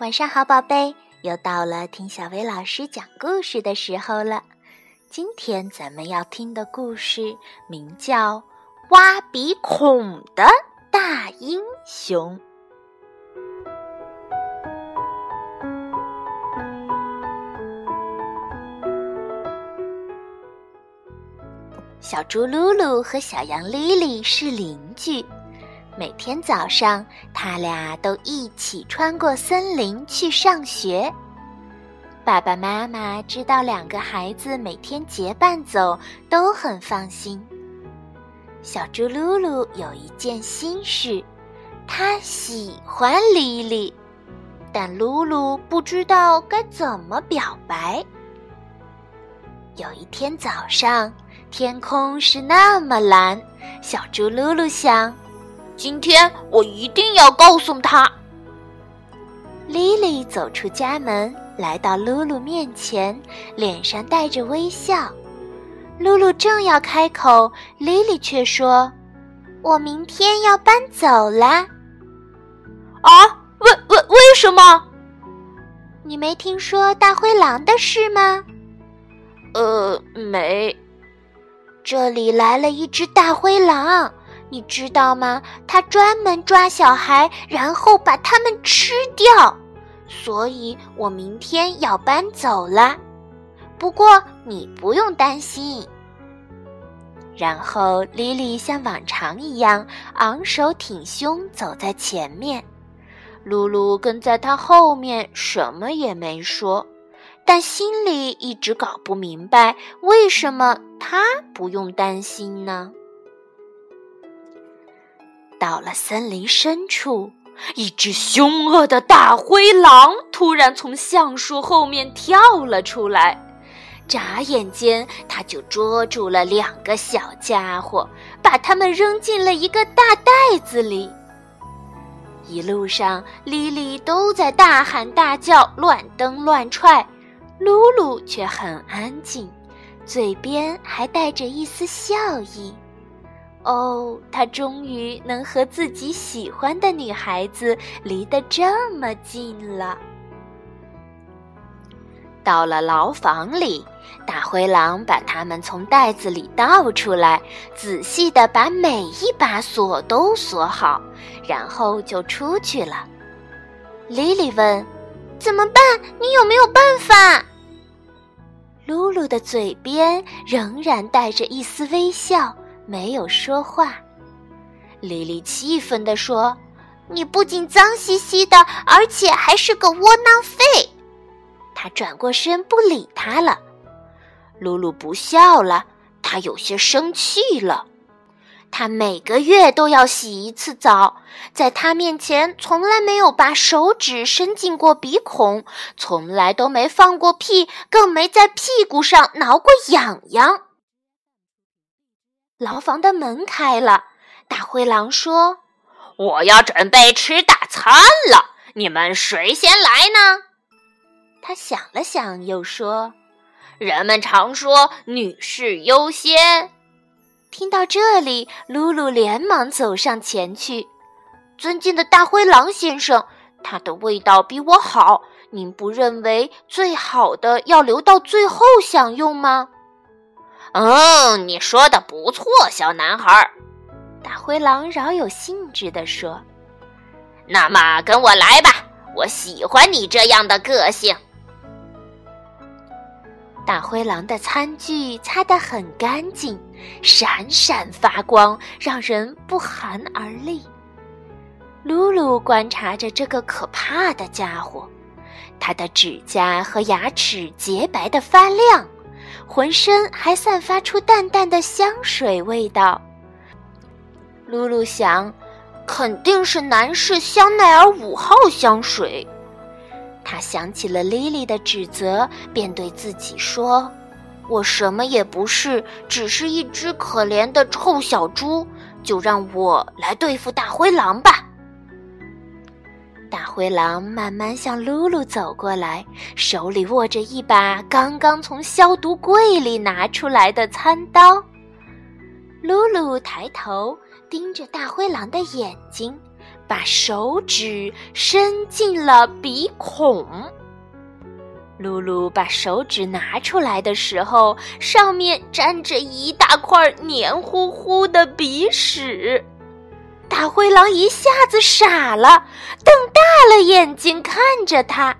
晚上好，宝贝，又到了听小薇老师讲故事的时候了。今天咱们要听的故事名叫《挖鼻孔的大英雄》。小猪噜噜和小羊莉莉是邻居。每天早上，他俩都一起穿过森林去上学。爸爸妈妈知道两个孩子每天结伴走，都很放心。小猪噜噜有一件心事，他喜欢莉莉，但噜噜不知道该怎么表白。有一天早上，天空是那么蓝，小猪噜噜想。今天我一定要告诉他。莉莉走出家门，来到露露面前，脸上带着微笑。露露正要开口，莉莉却说：“我明天要搬走啦。”啊？为为为什么？你没听说大灰狼的事吗？呃，没。这里来了一只大灰狼。你知道吗？他专门抓小孩，然后把他们吃掉。所以我明天要搬走了。不过你不用担心。然后莉莉像往常一样昂首挺胸走在前面，露露跟在她后面，什么也没说，但心里一直搞不明白为什么她不用担心呢？到了森林深处，一只凶恶的大灰狼突然从橡树后面跳了出来，眨眼间，他就捉住了两个小家伙，把他们扔进了一个大袋子里。一路上，莉莉都在大喊大叫、乱蹬乱踹，露露却很安静，嘴边还带着一丝笑意。哦，他终于能和自己喜欢的女孩子离得这么近了。到了牢房里，大灰狼把他们从袋子里倒出来，仔细的把每一把锁都锁好，然后就出去了。莉莉问：“怎么办？你有没有办法？”露露的嘴边仍然带着一丝微笑。没有说话，莉莉气愤地说：“你不仅脏兮兮的，而且还是个窝囊废。”她转过身不理他了。露露不笑了，她有些生气了。她每个月都要洗一次澡，在他面前从来没有把手指伸进过鼻孔，从来都没放过屁，更没在屁股上挠过痒痒。牢房的门开了，大灰狼说：“我要准备吃大餐了，你们谁先来呢？”他想了想，又说：“人们常说女士优先。”听到这里，露露连忙走上前去：“尊敬的大灰狼先生，它的味道比我好，您不认为最好的要留到最后享用吗？”嗯，你说的不错，小男孩。大灰狼饶有兴致地说：“那么跟我来吧，我喜欢你这样的个性。”大灰狼的餐具擦得很干净，闪闪发光，让人不寒而栗。露露观察着这个可怕的家伙，他的指甲和牙齿洁白的发亮。浑身还散发出淡淡的香水味道。露露想，肯定是男士香奈儿五号香水。她想起了莉莉的指责，便对自己说：“我什么也不是，只是一只可怜的臭小猪，就让我来对付大灰狼吧。”大灰狼慢慢向露露走过来，手里握着一把刚刚从消毒柜里拿出来的餐刀。露露抬头盯着大灰狼的眼睛，把手指伸进了鼻孔。露露把手指拿出来的时候，上面沾着一大块黏糊糊的鼻屎。大灰狼一下子傻了，瞪大了眼睛看着他。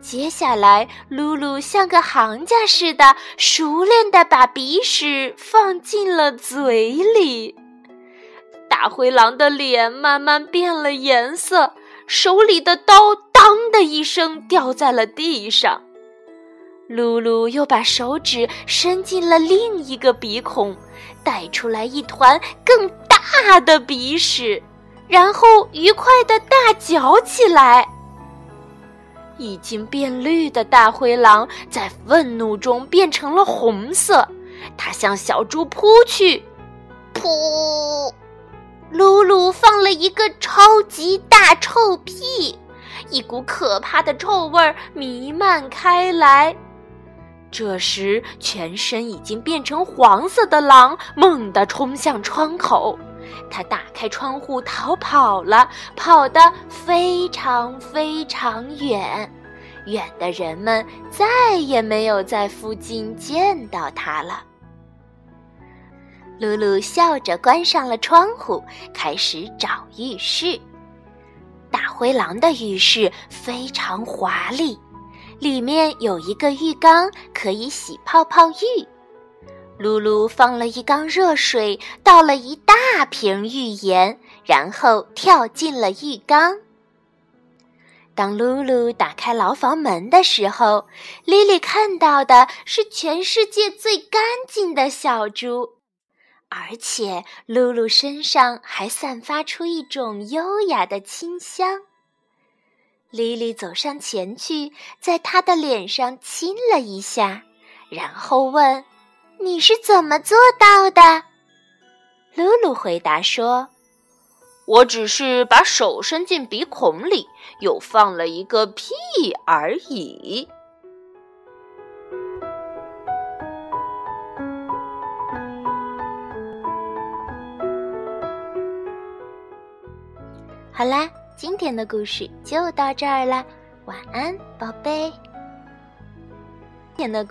接下来，露露像个行家似的，熟练地把鼻屎放进了嘴里。大灰狼的脸慢慢变了颜色，手里的刀“当”的一声掉在了地上。露露又把手指伸进了另一个鼻孔，带出来一团更大的鼻屎，然后愉快地大嚼起来。已经变绿的大灰狼在愤怒中变成了红色，它向小猪扑去，噗！露露放了一个超级大臭屁，一股可怕的臭味弥漫开来。这时，全身已经变成黄色的狼猛地冲向窗口。他打开窗户逃跑了，跑得非常非常远，远的人们再也没有在附近见到他了。露露笑着关上了窗户，开始找浴室。大灰狼的浴室非常华丽，里面有一个浴缸，可以洗泡泡浴。露露放了一缸热水，倒了一大大瓶浴盐，然后跳进了浴缸。当露露打开牢房门的时候，莉莉看到的是全世界最干净的小猪，而且露露身上还散发出一种优雅的清香。莉莉走上前去，在她的脸上亲了一下，然后问。你是怎么做到的？露露回答说：“我只是把手伸进鼻孔里，又放了一个屁而已。”好啦，今天的故事就到这儿了，晚安，宝贝。天的。